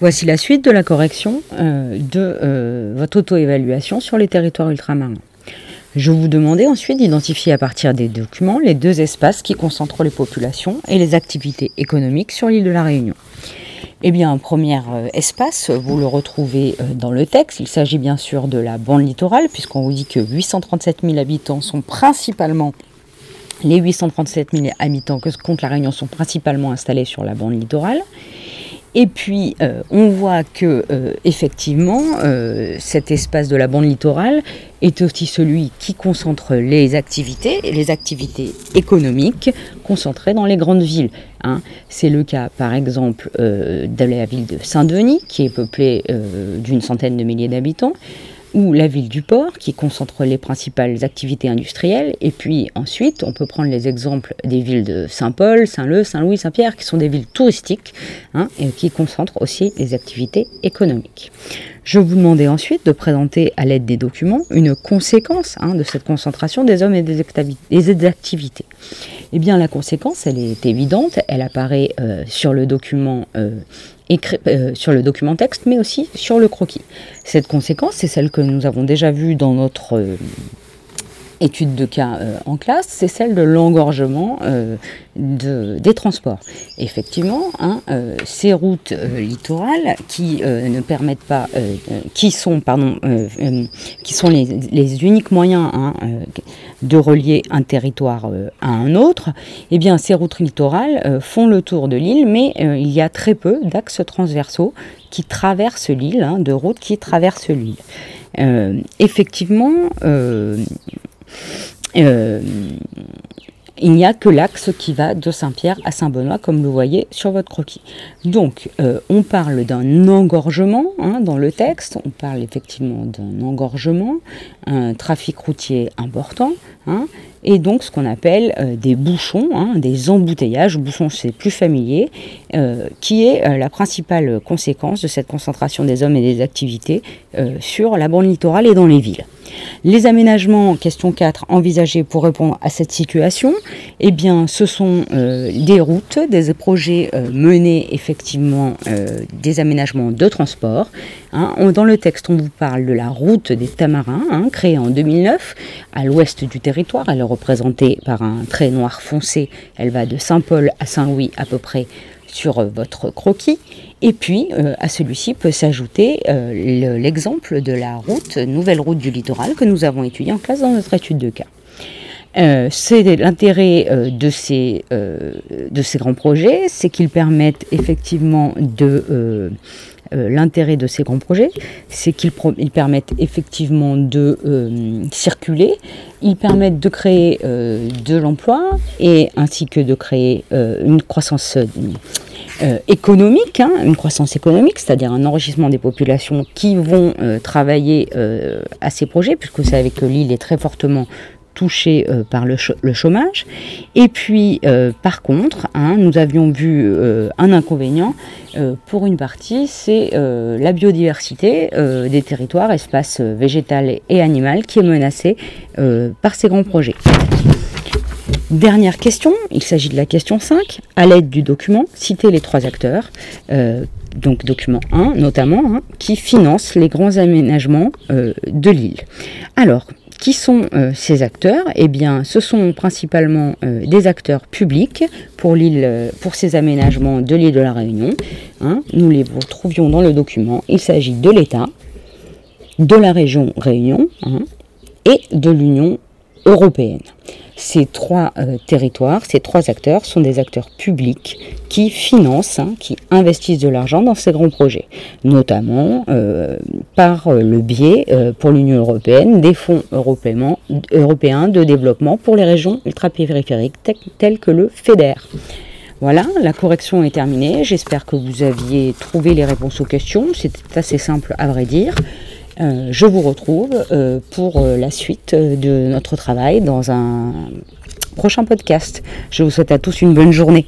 Voici la suite de la correction euh, de euh, votre auto-évaluation sur les territoires ultramarins. Je vous demandais ensuite d'identifier à partir des documents les deux espaces qui concentrent les populations et les activités économiques sur l'île de la Réunion. Eh bien, un premier euh, espace, vous le retrouvez dans le texte. Il s'agit bien sûr de la bande littorale, puisqu'on vous dit que 837 000 habitants sont principalement les 837 000 habitants que compte la Réunion sont principalement installés sur la bande littorale. Et puis, euh, on voit que, euh, effectivement, euh, cet espace de la bande littorale est aussi celui qui concentre les activités, les activités économiques concentrées dans les grandes villes. Hein. C'est le cas, par exemple, de la ville de Saint-Denis, qui est peuplée d'une centaine de milliers d'habitants ou la ville du port qui concentre les principales activités industrielles. Et puis ensuite, on peut prendre les exemples des villes de Saint-Paul, Saint-Leu, Saint-Louis, Saint-Pierre, qui sont des villes touristiques hein, et qui concentrent aussi les activités économiques. Je vous demandais ensuite de présenter à l'aide des documents une conséquence hein, de cette concentration des hommes et des, activités. Eh bien, la conséquence, elle est évidente, elle apparaît euh, sur le document euh, écrit, euh, sur le document texte, mais aussi sur le croquis. Cette conséquence, c'est celle que nous avons déjà vue dans notre étude de cas euh, en classe, c'est celle de l'engorgement de, des transports. Effectivement, hein, ces routes littorales qui ne permettent pas, qui sont, pardon, qui sont les, les uniques moyens hein, de relier un territoire euh, à un autre, eh bien ces routes littorales euh, font le tour de l'île, mais euh, il y a très peu d'axes transversaux qui traversent l'île, hein, de routes qui traversent l'île. effectivement, il n'y a que l'axe qui va de Saint-Pierre à Saint-Benoît, comme vous voyez sur votre croquis. Donc, euh, on parle d'un engorgement hein, dans le texte, on parle effectivement d'un engorgement, un trafic routier important, hein, et donc ce qu'on appelle euh, des bouchons, hein, des embouteillages, bouchons c'est plus familier, euh, qui est la principale conséquence de cette concentration des hommes et des activités sur la bande littorale et dans les villes. Les aménagements, question 4, envisagés pour répondre à cette situation, eh bien, ce sont euh, des routes, des projets euh, menés effectivement euh, des aménagements de transport. Hein. dans le texte, on vous parle de la route des Tamarins, hein, créée en 2009 à l'ouest du territoire. Elle est représentée par un trait noir foncé. Elle va de Saint-Paul à Saint-Louis à peu près sur votre croquis. Et puis, euh, à celui-ci peut s'ajouter euh, l'exemple de la route, nouvelle route du littoral, que nous avons étudiée en classe dans notre étude de cas. Euh, c'est l'intérêt de, de ces grands projets, c'est qu'ils permettent effectivement de... l'intérêt de ces grands projets, c'est qu'ils permettent effectivement de circuler, ils permettent de créer de l'emploi et ainsi que de créer une croissance euh, économique, hein, une croissance économique, c'est-à-dire un enrichissement des populations qui vont euh, travailler euh, à ces projets, puisque vous savez que l'île est très fortement touchée par le, chômage. Et puis, par contre, hein, nous avions vu un inconvénient pour une partie, c'est la biodiversité des territoires, espaces végétal et animal, qui est menacée par ces grands projets. Dernière question, il s'agit de la question 5. À l'aide du document, citez les trois acteurs, euh, donc document 1 notamment, hein, qui financent les grands aménagements euh, de l'île. Alors, qui sont euh, ces acteurs? Eh bien, ce sont principalement des acteurs publics pour, l'île, pour ces aménagements de l'île de la Réunion. Hein. nous les trouvions dans le document. Il s'agit de l'État, de la région Réunion hein, et de l'Union européenne. Ces trois euh, territoires, ces trois acteurs sont des acteurs publics qui financent, hein, qui investissent de l'argent dans ces grands projets, notamment euh, par le biais, euh, pour l'Union européenne, des fonds européens de développement pour les régions ultra-périphériques telles que le FEDER. Voilà, la correction est terminée. J'espère que vous aviez trouvé les réponses aux questions. C'était assez simple à vrai dire. Euh, je vous retrouve euh, pour euh, la suite de notre travail dans un prochain podcast. Je vous souhaite à tous une bonne journée.